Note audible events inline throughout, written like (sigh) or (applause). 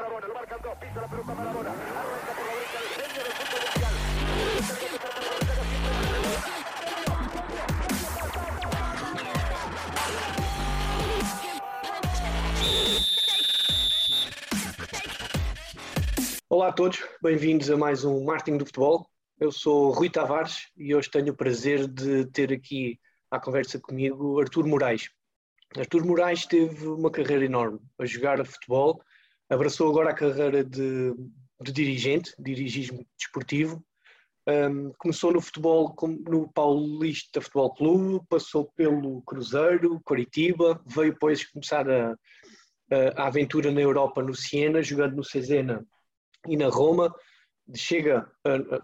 Lo marcan dos, pisa la pelota arranca por la derecha el genio del fútbol mundial. Olá a todos, bem-vindos a mais um Marketing do Futebol. Eu sou Rui Tavares e hoje tenho o prazer de ter aqui à conversa comigo Artur Moraes. Artur Moraes teve uma carreira enorme a jogar futebol, abraçou agora a carreira de, de dirigente, dirigismo desportivo. Um, começou no futebol no Paulista Futebol Clube, passou pelo Cruzeiro, Coritiba, veio depois começar a, a, aventura na Europa no Siena, jogando no Cesena e na Roma. Chega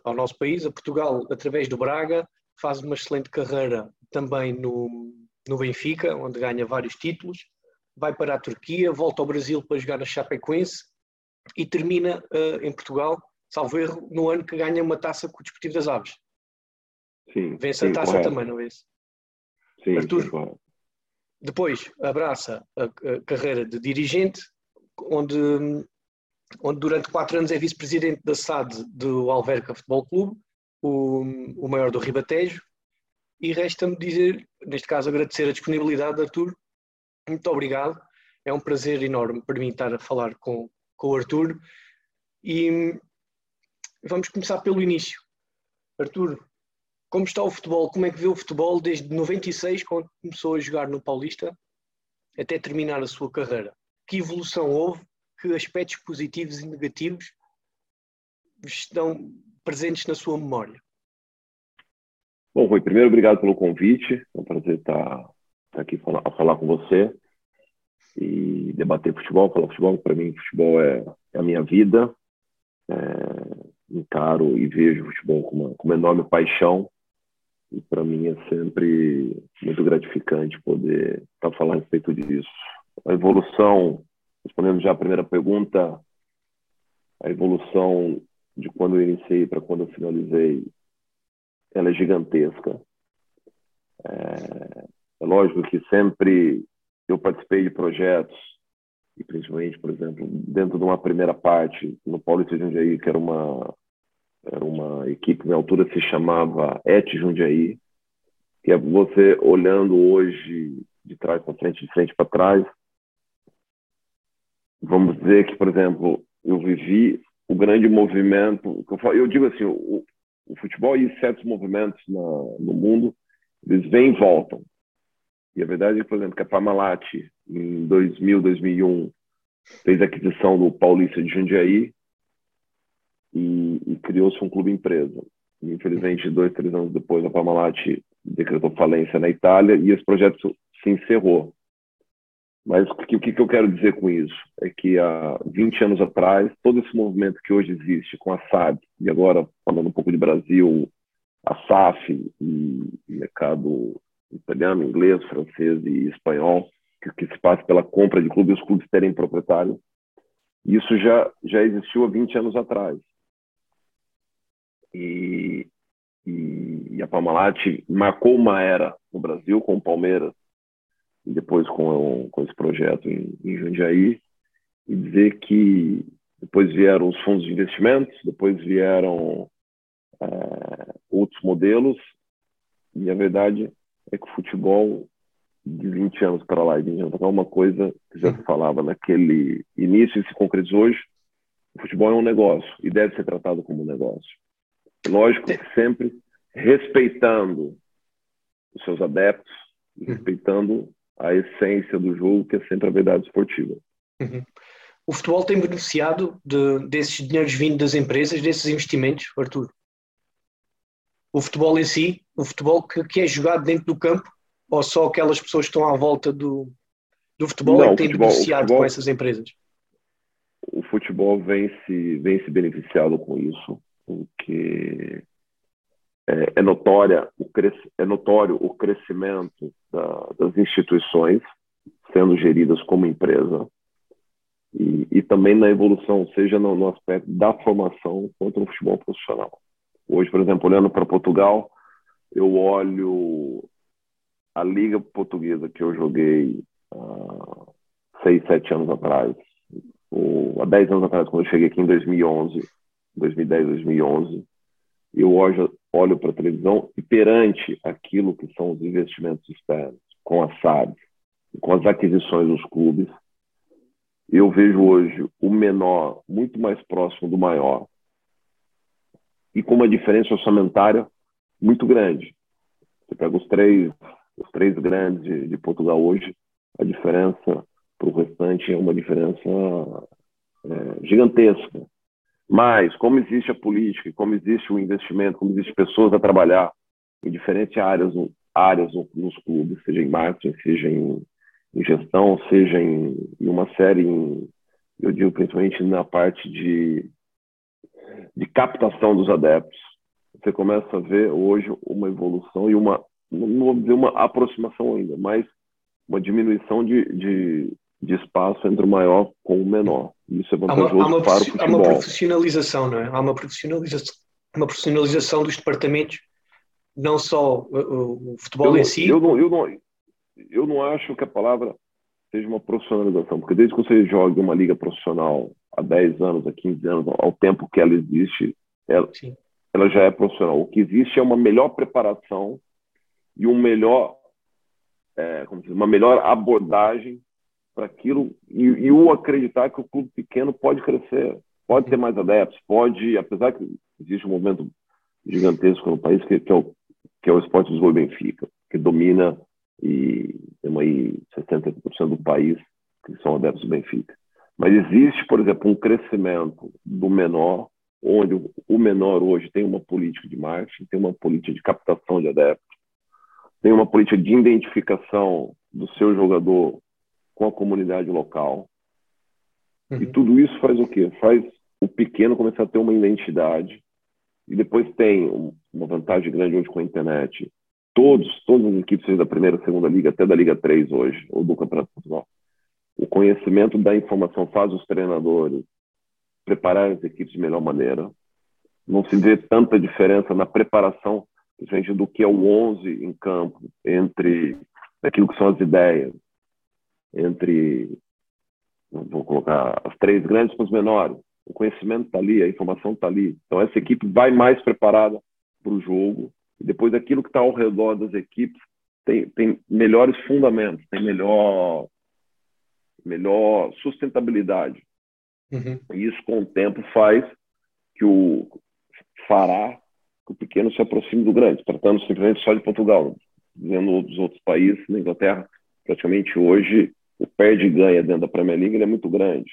ao nosso país, a Portugal, através do Braga, faz uma excelente carreira também no, no Benfica, onde ganha vários títulos, vai para a Turquia, volta ao Brasil para jogar na Chapecoense e termina uh, em Portugal, salvo erro, no ano que ganha uma taça com o Desportivo das Aves. Sim. Vence sim, a taça correto. também, não é isso? Sim, Arthur, sim, depois abraça a, a, carreira de dirigente, onde, onde durante quatro anos é vice-presidente da SAD do Alverca Futebol Clube, o, o maior do Ribatejo, e resta-me dizer, neste caso, agradecer a disponibilidade, Arthur. Muito obrigado. É um prazer enorme para mim estar a falar com, com o Arthur. E vamos começar pelo início. Arthur, como está o futebol? Como é que vê o futebol desde 96, quando começou a jogar no Paulista, até terminar a sua carreira? Que evolução houve? Que aspectos positivos e negativos estão presentes na sua memória? Bom, Rui, primeiro, obrigado pelo convite. É um prazer estar, estar aqui falar, a falar com você e debater futebol, falar futebol. Para mim, futebol é, é, a minha vida. É, encaro e vejo futebol com uma, com uma enorme paixão. E para mim é sempre muito gratificante poder estar falando a respeito disso. A evolução, respondendo já a primeira pergunta, a evolução de quando eu iniciei para quando eu finalizei ela é gigantesca. É lógico que sempre eu participei de projetos, e principalmente, por exemplo, dentro de uma primeira parte, no Paulista Jundiaí, que era uma, era uma equipe na altura se chamava ET Jundiaí, que é você olhando hoje de trás para frente, de frente para trás. Vamos dizer que, por exemplo, eu vivi o grande movimento. Eu digo assim, o, o futebol e certos movimentos na, no mundo, eles vêm e voltam. E a verdade é, por exemplo, que a Parmalat, em 2000, 2001, fez a aquisição do Paulista de Jundiaí e, e criou-se um clube empresa. E, infelizmente, dois, três anos depois, a Parmalat decretou falência na Itália e esse projeto se encerrou. Mas o que, o que eu quero dizer com isso? É que há 20 anos atrás, todo esse movimento que hoje existe com a SAD, e agora falando um pouco de Brasil, a SAF e mercado italiano, inglês, francês e espanhol, que, que se passa pela compra de clubes, os clubes terem proprietário, isso já, já existiu há 20 anos atrás. E, e, a Parmalat marcou uma era no Brasil com o Palmeiras e depois com, com esse projeto em, em Jundiaí, e dizer que depois vieram os fundos de investimentos, depois vieram é, outros modelos, e a verdade é que o futebol de 20 anos para lá, de 20 anos para cá, é uma coisa que já se falava naquele início e se concretizou hoje, o futebol é um negócio e deve ser tratado como um negócio. Lógico que sempre respeitando os seus adeptos, respeitando a essência do jogo, que é sempre a verdade esportiva. Uhum. O futebol tem beneficiado de, desses dinheiros vindo das empresas, desses investimentos, Arthur? O futebol em si, o futebol que, que é jogado dentro do campo, ou só aquelas pessoas que estão à volta do, do futebol Não, é que têm beneficiado futebol, com essas empresas? O futebol vem se, vem se beneficiado com isso, porque é, é, notória o é notório o crescimento da, das instituições sendo geridas como empresa e, e também na evolução, seja no, no, aspecto da formação quanto no futebol profissional. Hoje, por exemplo, olhando para Portugal, eu olho a liga portuguesa que eu joguei há seis, sete anos atrás, ou há 10 anos atrás, quando eu cheguei aqui em 2011, 2010, 2011, eu hoje olho para a televisão e perante aquilo que são os investimentos externos, com a SAD, com as aquisições dos clubes, eu vejo hoje o menor muito mais próximo do maior e com uma diferença orçamentária muito grande. Você pega os três, os três grandes de, de Portugal hoje, a diferença para o restante é uma diferença é, gigantesca. Mas, como existe a política, como existe o investimento, como existem pessoas a trabalhar em diferentes áreas, áreas nos clubes, seja em marketing, seja em, em gestão, seja em, em uma série, em, eu digo principalmente na parte de, de captação dos adeptos, você começa a ver hoje uma evolução e uma, não vou dizer uma aproximação ainda, mas uma diminuição de, de, de espaço entre o maior com o menor. Isso é vantajoso há uma, há uma, para o futebol. Há uma profissionalização, não é? Há uma profissionalização, uma profissionalização dos departamentos, não só o, o futebol eu, em si. Eu não, eu, não, eu não acho que a palavra seja uma profissionalização, porque desde que você joga uma liga profissional há 10 anos, há 15 anos, ao tempo que ela existe, ela, ela já é profissional. O que existe é uma melhor preparação e um melhor, é, dizer, uma melhor abordagem para aquilo e, e o acreditar que o clube pequeno pode crescer, pode ter mais adeptos, pode, apesar que existe um movimento gigantesco no país que, que, é, o, que é o esporte do Benfica, que domina e temos aí 70% do país que são adeptos do Benfica. Mas existe, por exemplo, um crescimento do menor, onde o menor hoje tem uma política de marketing, tem uma política de captação de adeptos, tem uma política de identificação do seu jogador com a comunidade local. Uhum. E tudo isso faz o quê? Faz o pequeno começar a ter uma identidade. E depois tem uma vantagem grande hoje com a internet. Todos, todas as equipes, da primeira, segunda liga, até da Liga 3 hoje, ou do Campeonato Portugal. O conhecimento da informação faz os treinadores preparar as equipes de melhor maneira. Não se vê tanta diferença na preparação, gente, do que é o 11 em campo, entre aquilo que são as ideias, entre, vou colocar, as três grandes com os menores. O conhecimento está ali, a informação está ali. Então, essa equipe vai mais preparada para o jogo. E depois, aquilo que está ao redor das equipes tem, tem melhores fundamentos, tem melhor, melhor sustentabilidade. Uhum. E isso, com o tempo, faz que o fará que o pequeno se aproxime do grande, tratando simplesmente só de Portugal, dizendo dos outros países, na Inglaterra, praticamente hoje o perde e ganha dentro da Premier League é muito grande.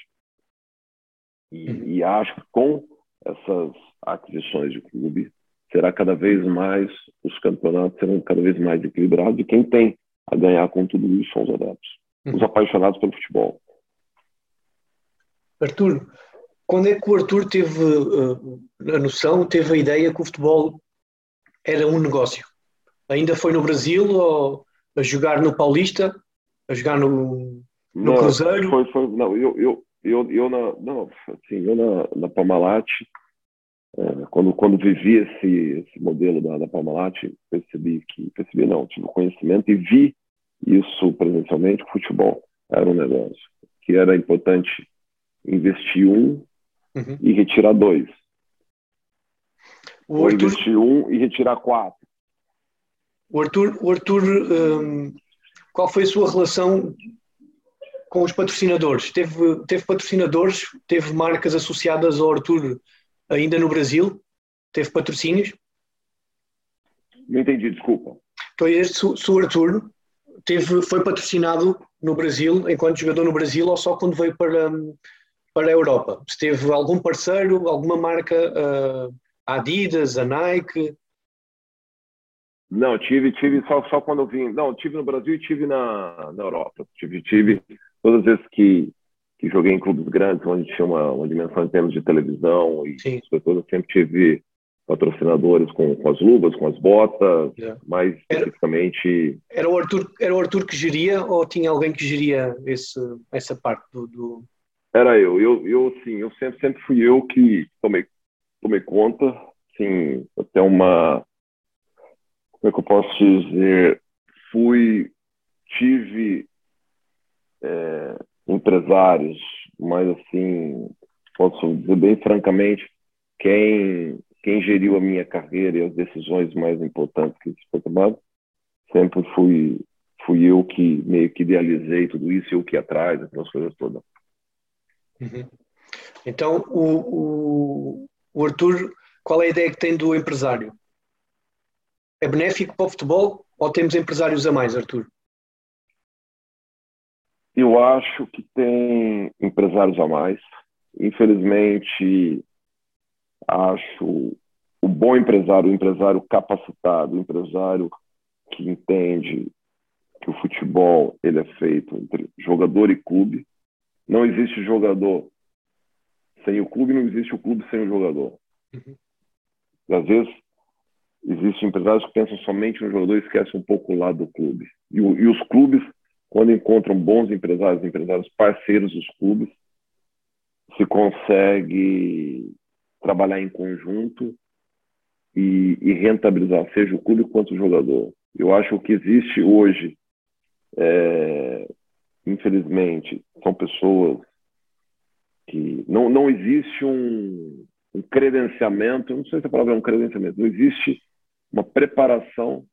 E, uhum. e, acho que com essas aquisições de clube, será cada vez mais, os campeonatos serão cada vez mais equilibrados e quem tem a ganhar com tudo isso são os adeptos, uhum. os apaixonados pelo futebol. Arthur, quando é que o Arthur teve uh, a noção, teve a ideia que o futebol era um negócio? Ainda foi no Brasil ou a jogar no Paulista a jogar no, no não, Cruzeiro? Foi, foi, não, eu, eu, eu, eu na, não, assim, eu na, na Palmalate, é, quando, quando vivi esse, esse modelo da, da Palmalate, percebi que, percebi não, tive conhecimento e vi isso presencialmente, o futebol era um negócio, que era importante investir um uhum. e retirar dois. O Ou Arthur... investir um e retirar quatro. O Arthur, o Arthur um, qual foi a sua relação com os patrocinadores? Teve, teve patrocinadores? Teve marcas associadas ao Arthur ainda no Brasil? Teve patrocínios? Não entendi, desculpa. Então, este, se o Arthur teve, foi patrocinado no Brasil, enquanto jogador no Brasil, ou só quando veio para, para a Europa? Se teve algum parceiro, alguma marca, uh, a Adidas, a Nike? Não, tive, tive só, só quando eu vim. Não, tive no Brasil e tive na, na Europa. Tive, tive todas as vezes que, que joguei em clubes grandes, onde tinha uma, uma dimensão em termos de televisão e Sim. pessoas, eu sempre tive patrocinadores com, com as luvas, com as botas, yeah. mais especificamente. Era o, Arthur, era o Arthur que geria ou tinha alguém que geria esse, essa parte do, do... Era eu, eu, eu sim, eu sempre, sempre fui eu que tomei, tomei conta, sim, até uma como é que eu posso dizer, fui, tive é, empresários mais assim, posso dizer bem francamente, quem, quem geriu a minha carreira e as decisões mais importantes que foi tomado, sempre fui, fui eu que meio que idealizei tudo isso, eu que atrás, aquelas coisas todas. Uhum. Então, o, o, o Arthur, qual é a ideia que tem do empresário? É benéfico para o futebol ou temos empresários a mais, Arthur? Eu acho que tem empresários a mais. Infelizmente, acho o bom empresário, o empresário capacitado, o empresário que entende que o futebol ele é feito entre jogador e clube. Não existe jogador sem o clube, não existe o clube sem o jogador. Uhum. Às vezes, existem empresários que pensam somente no jogador e esquecem um pouco o lado do clube. E, e os clubes, quando encontram bons empresários, empresários parceiros dos clubes, se consegue trabalhar em conjunto e, e, rentabilizar, seja o clube quanto o jogador. Eu acho que existe hoje, é, infelizmente, são pessoas que não, não existe um, um credenciamento, não sei se a palavra é um credenciamento, não existe uma preparação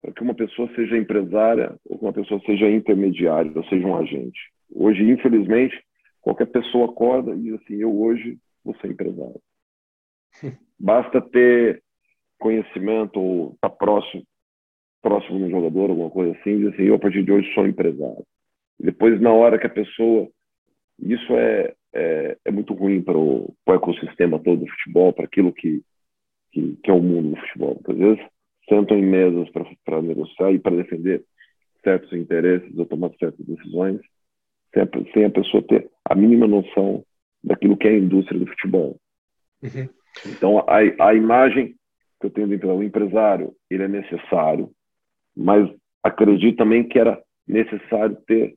para que uma pessoa seja empresária ou que uma pessoa seja intermediária, ou seja um agente. Hoje, infelizmente, qualquer pessoa acorda e diz assim, eu hoje vou ser empresário. (laughs) Basta ter conhecimento ou estar tá próximo, próximo de um jogador, alguma coisa assim, e diz assim, eu a partir de hoje sou empresário. E depois, na hora que a pessoa... Isso é, é, é muito ruim para o, para o ecossistema todo do futebol, para aquilo que que, que é o mundo do futebol. Porque, às vezes sentam em mesas para negociar e para defender certos interesses ou tomar certas decisões, sem a, sem a, pessoa ter a mínima noção daquilo que é a indústria do futebol. Uhum. Então, a, a imagem que eu tenho do empresário, ele é necessário, mas acredito também que era necessário ter,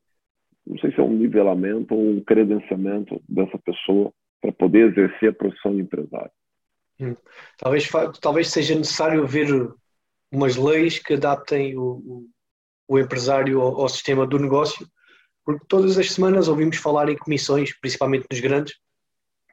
não sei se é um nivelamento ou um credenciamento dessa pessoa para poder exercer a profissão de empresário. Hum. Talvez, talvez seja necessário ver umas leis que adaptem o, o, o empresário ao, ao, sistema do negócio, porque todas as semanas ouvimos falar em comissões, principalmente nos grandes,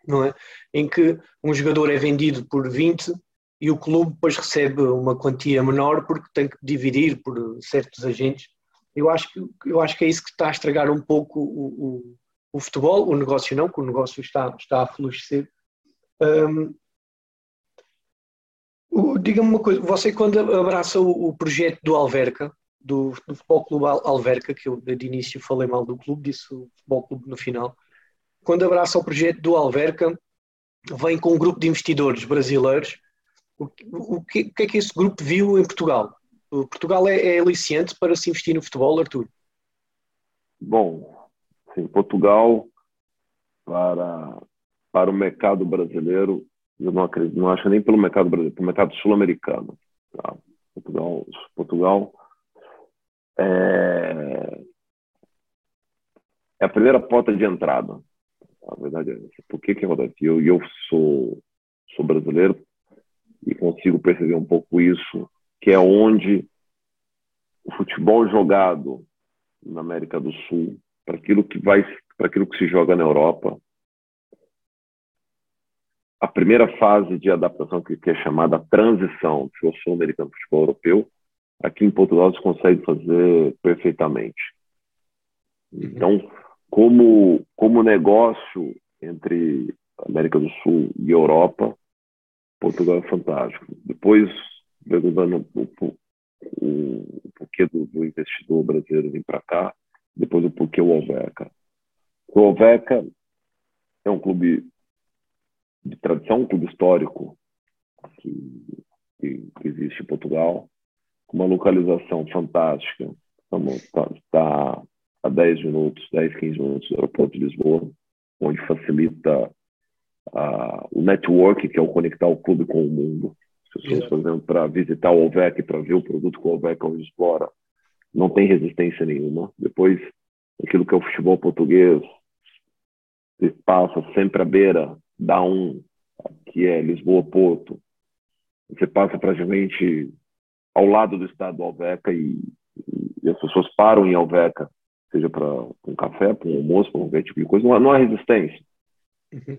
não é? Em que um jogador é vendido por 20 e o clube depois recebe uma quantia menor porque tem que dividir por certos agentes. Eu acho que, eu acho que é isso que está a estragar um pouco o, o, o futebol, o negócio não, que o negócio está, está a florescer. Um, Diga-me uma coisa, você quando abraça o, o projeto do Alverca, do, do, Futebol Clube Alverca, que eu de início falei mal do clube, disse o Futebol Clube no final, quando abraça o projeto do Alverca, vem com um grupo de investidores brasileiros. O, o, que, o que, é que esse grupo viu em Portugal? O Portugal é, é aliciante para se investir no futebol, Arthur? Bom, sim, Portugal para, para o mercado brasileiro eu não acredito, não acho nem pelo mercado brasileiro, pelo sul-americano. Tá? Portugal, Portugal é, é, a primeira porta de entrada. A verdade é essa. Por que que acontece? Eu, eu sou, sou brasileiro e consigo perceber um pouco isso, que é onde o futebol jogado na América do Sul, para aquilo que vai, para aquilo que se joga na Europa, a primeira fase de adaptação, que, é chamada transição do sul-americano para o futebol europeu, aqui em Portugal se consegue fazer perfeitamente. Então, como, como negócio entre América do Sul e Europa, Portugal é fantástico. Depois, perguntando o, o, o porquê do, do, investidor brasileiro vir para cá, depois o porquê o Alveca. O Alveca é um clube de tradição, um clube histórico que, que, que, existe em Portugal, com uma localização fantástica. Está tá a 10 minutos, 10, 15 minutos do aeroporto de Lisboa, onde facilita o network, que é o conectar o clube com o mundo. As pessoas, por exemplo, para visitar o Ovec, para ver o produto que o Ovec hoje explora, não tem resistência nenhuma. Depois, aquilo que é o futebol português, passa sempre à beira da um, que é Lisboa-Porto, você passa praticamente ao lado do estado do Alveca e, e as pessoas param em Alveca, seja para um café, para um almoço, para um tipo de coisa, não há, não há resistência. Uhum.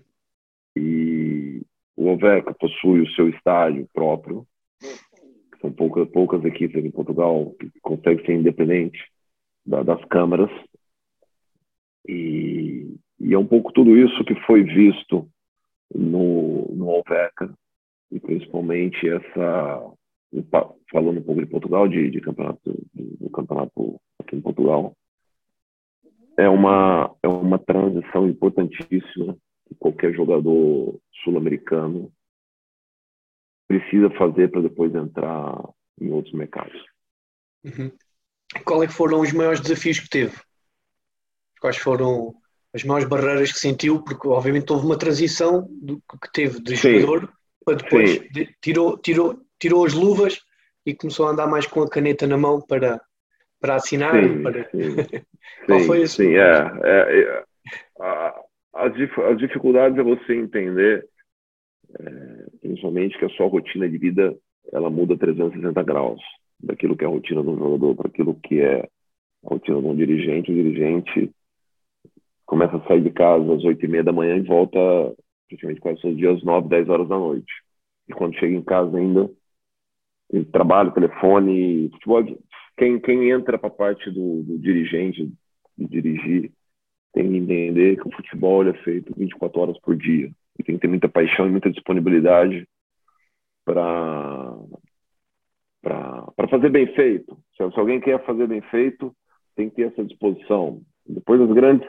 o Oveca possui o seu estádio próprio. São poucas, poucas equipes em Portugal que conseguem ser independentes da, das câmaras. E, e, é um pouco tudo isso que foi visto no, no Oveca, e principalmente essa, falando um pouco de Portugal, de, de campeonato, do campeonato aqui em Portugal, é uma, é uma transição importantíssima que qualquer jogador sul-americano precisa fazer para depois entrar em outros mercados. Uhum. Qual é que foram os maiores desafios que teve? Quais foram as maiores barreiras que sentiu? Porque obviamente houve uma transição do, que teve de Sim. jogador para depois de, tirou, tirou, tirou as luvas e começou a andar mais com a caneta na mão para, para assinar. Sim, para... sim. (laughs) Qual sim, foi esse? Sim, é, é, é a, as, as dificuldades é você entender, é, principalmente que a sua rotina de vida ela muda 360 graus daquilo que é a rotina do jogador para aquilo que é a rotina de um dirigente. O dirigente começa a sair de casa às oito e meia da manhã e volta praticamente quase todos os dias às nove, dez horas da noite. E quando chega em casa ainda, trabalho, telefone, futebol. Quem, quem entra para a parte do, do dirigente, de dirigir, tem que entender que o futebol é feito 24 horas por dia. E tem que ter muita paixão e muita disponibilidade para para fazer bem feito. Se, se, alguém quer fazer bem feito, tem que ter essa disposição. Depois das grandes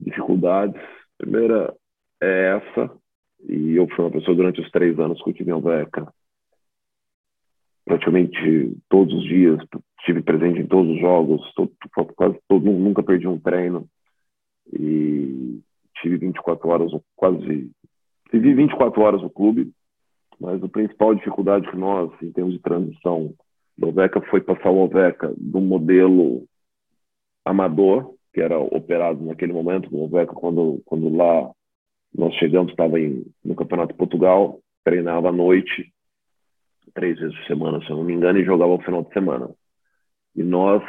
dificuldades, a primeira é essa, e eu fui uma pessoa durante os três anos que eu tive em Alveca, praticamente todos os dias, estive presente em todos os jogos, todo, quase todo, nunca perdi um treino, e tive 24 horas, quase. Vivi 24 horas no clube, mas a principal dificuldade que nós, em termos de transição do Oveca, foi passar o Oveca do modelo amador, que era operado naquele momento, o Oveca, quando, quando lá nós chegamos, estava no Campeonato de Portugal, treinava à noite, três vezes por semana, se eu não me engano, e jogava no final de semana. E nós,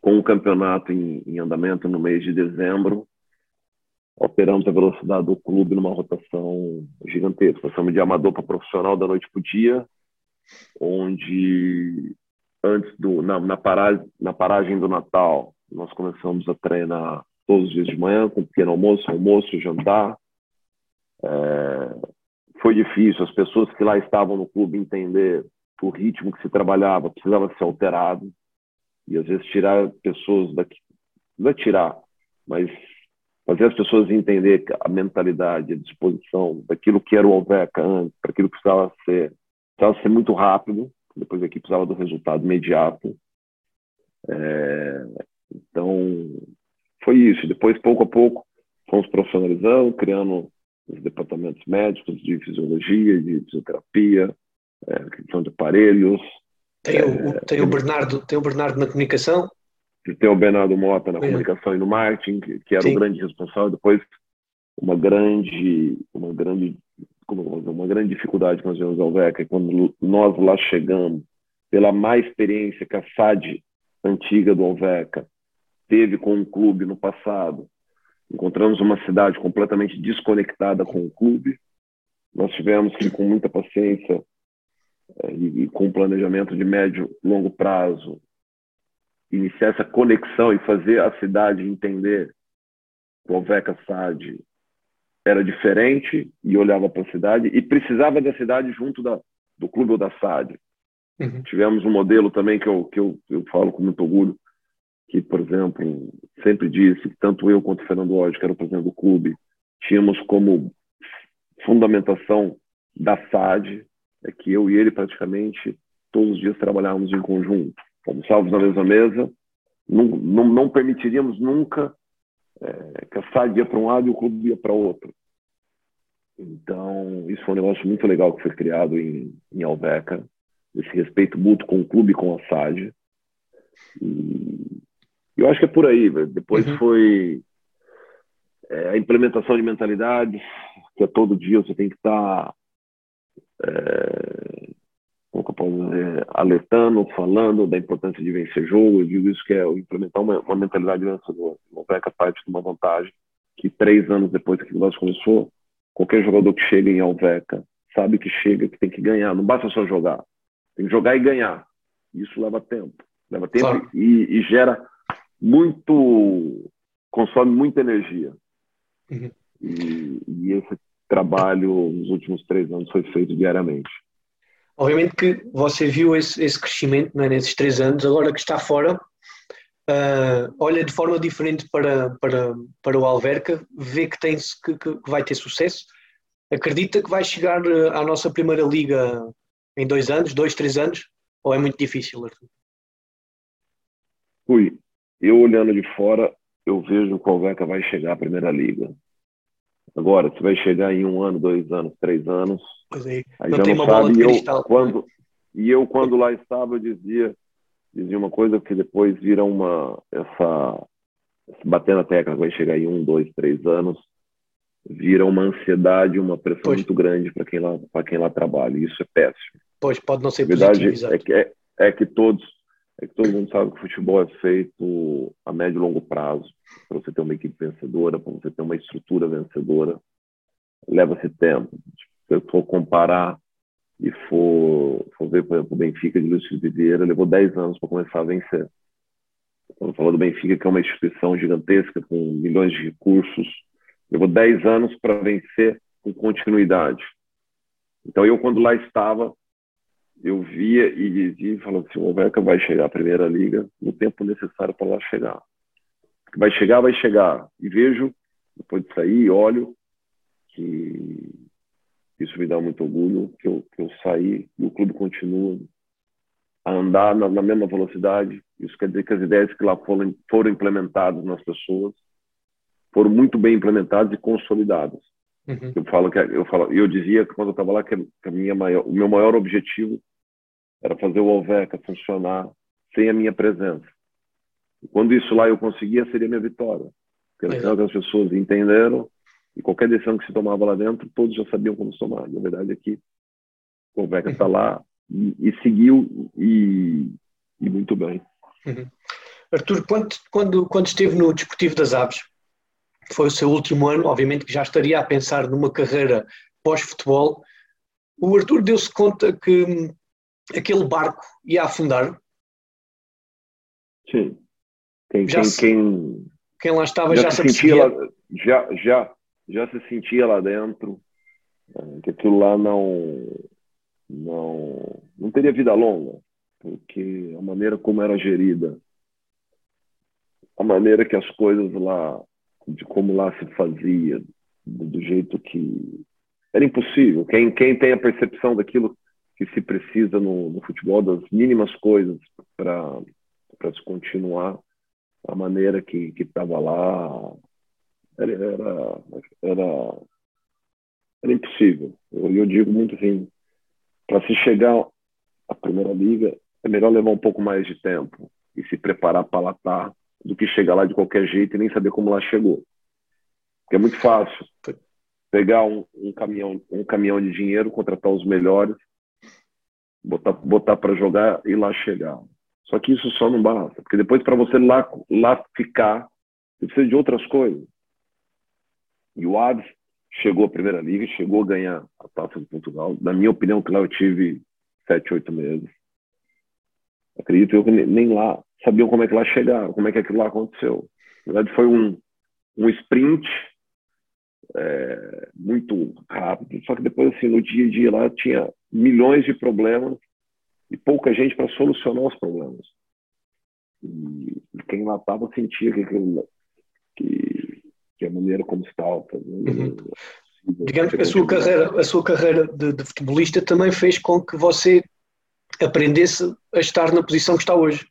com o campeonato em, em andamento no mês de dezembro, operamos a velocidade do clube numa rotação gigantesca. Passamos de amador para profissional da noite para o dia, onde antes do na, na, paragem, na paragem do Natal nós começamos a treinar todos os dias de manhã com pequeno almoço, almoço, jantar. É, foi difícil as pessoas que lá estavam no clube entender o ritmo que se trabalhava precisava ser alterado e às vezes tirar pessoas daqui não é tirar, mas fazer as pessoas entender a mentalidade, a disposição daquilo que era o Alveca antes, para aquilo que precisava ser, precisava ser muito rápido, depois aqui precisava do resultado imediato. É, então, foi isso. Depois, pouco a pouco, fomos profissionalizando, criando os departamentos médicos de fisiologia, de fisioterapia, é, questão de aparelhos. Tem o, é, tem, o Bernardo, tem o Bernardo na comunicação? tem o Bernardo Mota na é. comunicação e no marketing, que, que era Sim. o grande responsável. Depois, uma grande, uma grande, uma grande dificuldade que nós tivemos ao VECA é quando nós lá chegamos, pela má experiência que a SAD antiga do Alveca teve com o clube no passado, encontramos uma cidade completamente desconectada com o clube. Nós tivemos que, com muita paciência eh, e, com planejamento de médio longo prazo, iniciar essa conexão e fazer a cidade entender que o Alveca SAD era diferente e olhava para a cidade e precisava da cidade junto da, do clube ou da SAD. Uhum. Tivemos um modelo também que, eu, que eu, eu falo com muito orgulho, que, por exemplo, sempre disse que tanto eu quanto o Fernando Lodge, que era o presidente do clube, tínhamos como fundamentação da SAD, é que eu e ele praticamente todos os dias trabalhávamos em conjunto almoçávamos na mesma mesa, não, não, não permitiríamos nunca é, que a SAD ia para um lado e o clube ia para outro. Então, isso foi um negócio muito legal que foi criado em, em Alveca, esse respeito mútuo com o clube e com a SAD. E eu acho que é por aí. Depois uhum. foi é, a implementação de mentalidades, que é todo dia você tem que estar tá, é, como que eu posso dizer, alertando, falando da importância de vencer jogo. Eu digo isso que é implementar uma, uma mentalidade vencedora. Não pega parte de uma vantagem que três anos depois que o negócio começou, qualquer jogador que chega em Alveca sabe que chega, que tem que ganhar. Não basta só jogar. Tem que jogar e ganhar. Isso leva tempo. Leva tempo claro. e, e, gera muito. consome muita energia. Uhum. E, e esse trabalho nos últimos três anos foi feito diariamente. Obviamente que você viu esse, esse crescimento né, nesses três anos, agora que está fora, uh, olha de forma diferente para, para, para o Alverca, vê que, tem, que, que vai ter sucesso, acredita que vai chegar ah, à nossa primeira liga em dois anos, dois, três anos, ou é muito difícil, Arthur? Ui, eu olhando de fora, eu vejo que o Alverca vai chegar à primeira liga. Agora, se vai chegar em um ano, dois anos, três anos, é. aí não já não sabe. E eu, quando, e eu, quando lá estava, eu dizia, dizia uma coisa que depois vira uma essa bater na tecla vai chegar em um, dois, três anos, vira uma ansiedade, uma pressão pois. muito grande para quem lá quem lá trabalha. E isso é péssimo. Pois pode não ser a verdade positivo, é que é, é que todos é que todo mundo sabe que o futebol é feito a médio e longo prazo. Para você ter uma equipe vencedora, para você ter uma estrutura vencedora, leva-se tempo. Se eu for comparar e for, for ver, por exemplo, o Benfica de Lúcio Vieira, levou 10 anos para começar a vencer. Quando falou do Benfica, que é uma instituição gigantesca, com milhões de recursos, levou 10 anos para vencer com continuidade. Então, eu, quando lá estava, eu via e dizia, falando assim, o Alverca vai chegar à Primeira Liga no tempo necessário para lá chegar. Vai chegar, vai chegar. E vejo, depois de sair, olho, que isso me dá muito orgulho, que eu, que eu saí e o clube continua a andar na, na, mesma velocidade. Isso quer dizer que as ideias que lá foram, foram implementadas nas pessoas foram muito bem implementadas e consolidadas. Uhum. Eu falo que eu falo, eu dizia que quando eu estava lá que minha maior, o meu maior objetivo era fazer o Alveca funcionar sem a minha presença. Quando isso lá eu conseguia, seria minha vitória. Porque é. as pessoas entenderam e qualquer decisão que se tomava lá dentro, todos já sabiam como se tomar. Na verdade é que o Alveca está lá e, e seguiu e, e, muito bem. Uhum. Arthur, quando, quando, quando esteve no Desportivo das Aves, foi o seu último ano, obviamente que já estaria a pensar numa carreira pós-futebol, o Arthur deu-se conta que aquele barco ia afundar? Sim. Quem, já quem, se, quem, quem lá estava já, já se sentia lá, já, já, já se sentia lá dentro eh, que aquilo lá não, não, não teria vida longa, porque a maneira como era gerida, a maneira que as coisas lá, de como lá se fazia, do, do jeito que era impossível. Quem, quem tem a percepção daquilo que se precisa no, no futebol, das mínimas coisas para se continuar a maneira que estava lá, era, era, era, era impossível. Eu, eu digo muito assim, para se chegar à Primeira Liga, é melhor levar um pouco mais de tempo e se preparar para lá estar do que chegar lá de qualquer jeito e nem saber como lá chegou. Porque é muito fácil pegar um, um caminhão, um caminhão de dinheiro, contratar os melhores botar, botar para jogar e lá chegar. Só que isso só não basta, porque depois para você lá, lá ficar, você precisa de outras coisas. E o Aves chegou à Primeira Liga, chegou a ganhar a Taça de Portugal. Na minha opinião, que lá eu tive sete, oito meses. Acredito eu que nem lá sabiam como é que lá chegar, como é que aquilo lá aconteceu. Na verdade, foi um, um sprint é, muito rápido. Só que depois, assim, no dia a dia lá tinha milhões de problemas e pouca gente para solucionar os problemas. E, e quem lá estava sentia que, que, que, a maneira como estava fazendo. Uhum. Digamos que a sua carreira, a sua carreira de, de, futebolista também fez com que você aprendesse a estar na posição que está hoje.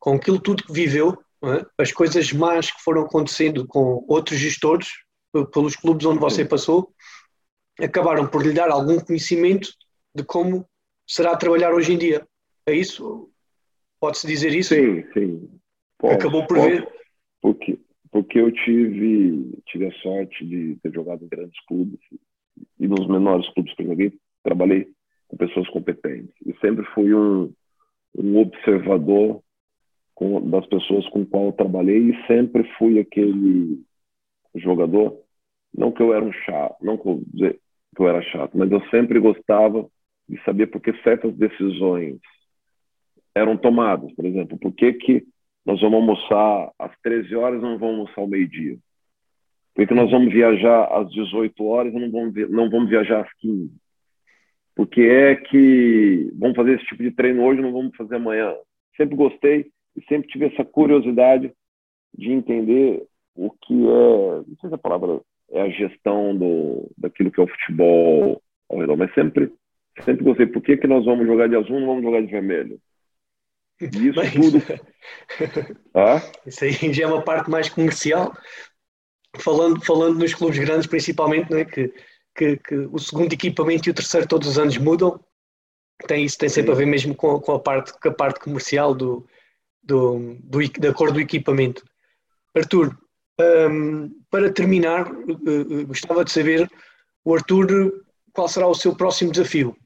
Com aquilo tudo que viveu, é? as coisas más que foram acontecendo com outros gestores, pelos clubes onde você passou, acabaram por lhe dar algum conhecimento de como será trabalhar hoje em dia. É isso? Pode-se dizer isso? Sim, sim. Acabou por ver. Porque, porque eu tive, tive a sorte de ter jogado em grandes clubes e nos menores clubes que eu joguei, trabalhei com pessoas competentes. E sempre fui um, um observador com, das pessoas com qual eu trabalhei e sempre fui aquele jogador, não que eu era um chato, não que eu que eu era chato, mas eu sempre gostava de saber por que certas decisões eram tomadas. Por exemplo, por que, que nós vamos almoçar às 13 horas e não vamos almoçar ao meio-dia? Por que nós vamos viajar às 18 horas e não vamos, não vamos viajar às 15? Porque é que vamos fazer esse tipo de treino hoje e não vamos fazer amanhã? Sempre gostei e sempre tive essa curiosidade de entender o que é, não sei se a palavra é a gestão do, daquilo que é o futebol ao redor, mas sempre, sempre gostei. Por que, que nós vamos jogar de azul e não vamos jogar de vermelho? Isso mas, tudo. (laughs) ah? Isso aí já é uma parte mais comercial. Falando, falando nos clubes grandes, principalmente, não é? que, que, que o segundo equipamento e o terceiro todos os anos mudam. Tem isso, tem sempre Sim. a ver mesmo com, com, a, parte, com a parte comercial do, do, do, da cor do equipamento. Arthur, um, para terminar, uh, gostava de saber, o Arthur, qual será o seu próximo desafio?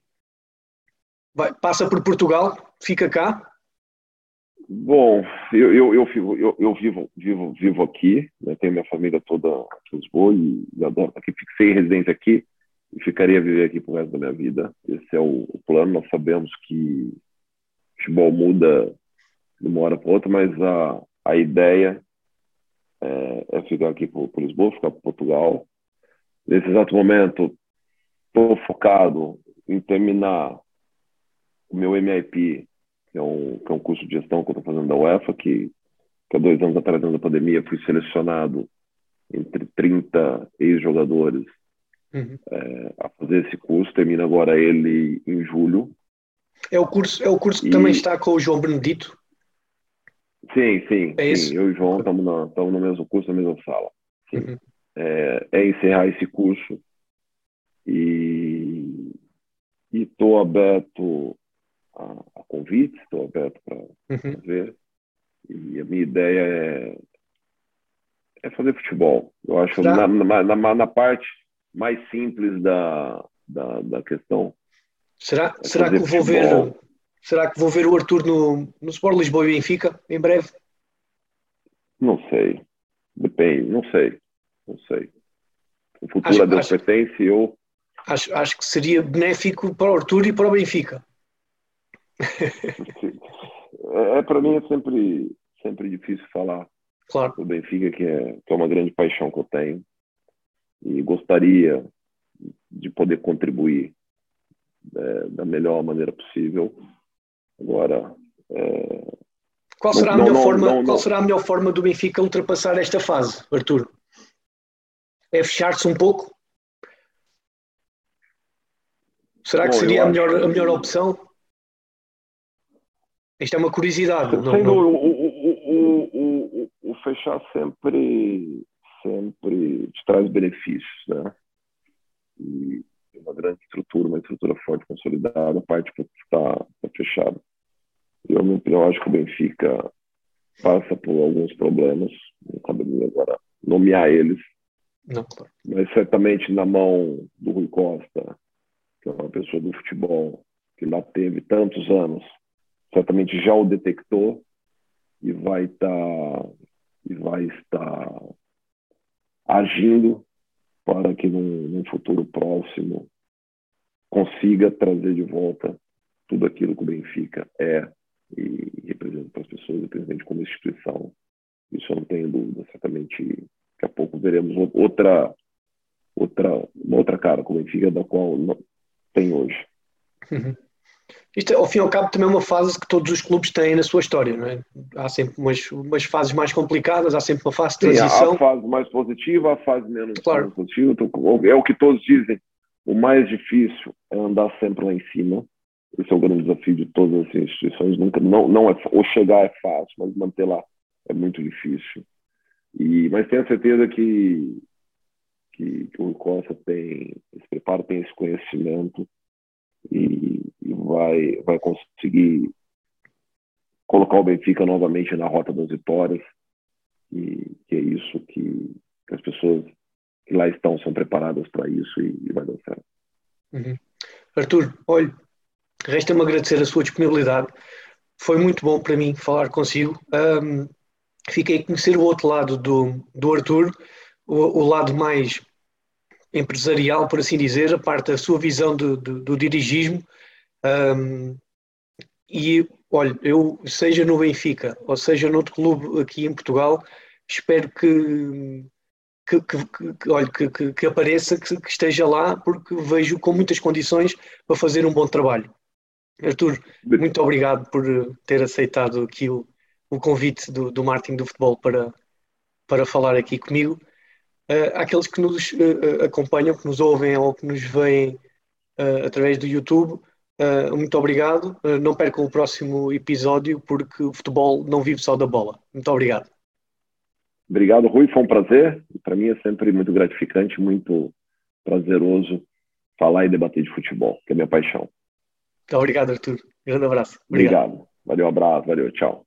Vai, passa por Portugal? Fica cá? Bom, eu, eu, eu, vivo, eu, eu vivo, vivo, vivo aqui, né? tenho minha família toda aqui em Lisboa e adoro, aqui, fixei residência aqui e ficaria a viver aqui pro resto da minha vida. Esse é o, o plano. Nós sabemos que futebol muda de uma hora para outra, mas a, a ideia é, é ficar aqui por, por Lisboa, ficar por Portugal. Nesse exato momento, estou focado em terminar o meu MIP, que é um, que é um curso de gestão que eu estou fazendo da UEFA, que, que há dois anos atrás, da pandemia, fui selecionado entre 30 ex-jogadores uhum. é, a fazer esse curso. Termina agora ele em julho. É o curso, é o curso que e... também está com o João Benedito? Sim, sim. É sim. Eu e o João estamos no mesmo curso, na mesma sala. Uhum. É, é, encerrar esse curso e estou aberto a, a convites, estou aberto para uhum. ver. E a minha ideia é, é fazer futebol. Eu acho na, na, na, na, parte mais simples da, da, da questão. Será, é será que vou ver Será que vou ver o Arthur no, no Sport Lisboa e Benfica em breve? Não sei. Depende, não sei. Não sei. O futuro acho, a Deus acho, pertence eu. Acho, acho que seria benéfico para o Arthur e para o Benfica. É, é para mim é sempre, sempre difícil falar claro. do Benfica, que é, que é uma grande paixão que eu tenho. E gostaria de poder contribuir é, da melhor maneira possível Agora. É... Qual, será, não, a melhor não, forma, não, qual será a melhor forma do Benfica ultrapassar esta fase, Arthur? É fechar-se um pouco? Será que seria a melhor, a melhor opção? Isto é uma curiosidade. Não, não... O, o, o, o, fechar sempre, sempre te traz benefícios, né? E uma grande estrutura, uma estrutura forte, consolidada, a parte que está tá fechada. Eu, opinião, acho que o Benfica passa por alguns problemas, não cabe agora nomear eles, não, claro. mas certamente na mão do Rui Costa, que é uma pessoa do futebol que lá teve tantos anos, certamente já o detectou e vai estar tá, e vai estar agindo para que num, num futuro próximo consiga trazer de volta tudo aquilo que o Benfica é e representa para as pessoas, representa como instituição. Isso eu não tenho dúvida. Certamente, daqui a pouco veremos outra, outra, outra cara com o Benfica da qual tem hoje. Uhum. Isto, ao fim e ao cabo, também é uma fase que todos os clubes têm na sua história, não é? Há sempre umas, umas fases mais complicadas, há sempre uma fase de transição. Sim, há a fase mais positiva, a fase menos, claro. positiva. É o que todos dizem. O mais difícil é andar sempre lá em cima. Esse é o grande desafio de todas as instituições. Nunca, não, não é, ou chegar é fácil, mas manter lá é muito difícil. E, mas tenho certeza que, que, que o Costa tem esse preparo, tem esse conhecimento e, e vai, vai conseguir colocar o Benfica novamente na rota das vitórias. E que é isso que, que as pessoas que lá estão são preparadas para isso e, e, vai dar certo. Uhum. Arthur, olha, resta-me agradecer a sua disponibilidade. Foi muito bom para mim falar consigo. Um, fiquei a conhecer o outro lado do, do Arthur, o, o lado mais empresarial, por assim dizer, a parte da sua visão do, do, do dirigismo. Um, e, olha, eu, seja no Benfica ou seja noutro clube aqui em Portugal, espero que, que, que, que, olha, que, que, apareça, que, que esteja lá, porque vejo com muitas condições para fazer um bom trabalho. Artur, muito obrigado por ter aceitado aqui o, o convite do, do Martin do Futebol para, para falar aqui comigo. Uh, aqueles que nos uh, acompanham, que nos ouvem ou que nos veem uh, através do YouTube, muito obrigado. não percam o próximo episódio, porque o futebol não vive só da bola. Muito obrigado. Obrigado, Rui. Foi um prazer. Para mim é sempre muito gratificante, muito prazeroso falar e debater de futebol, que é minha paixão. Muito obrigado, Arthur. Grande abraço. Obrigado. obrigado. Valeu, abraço. Valeu, tchau.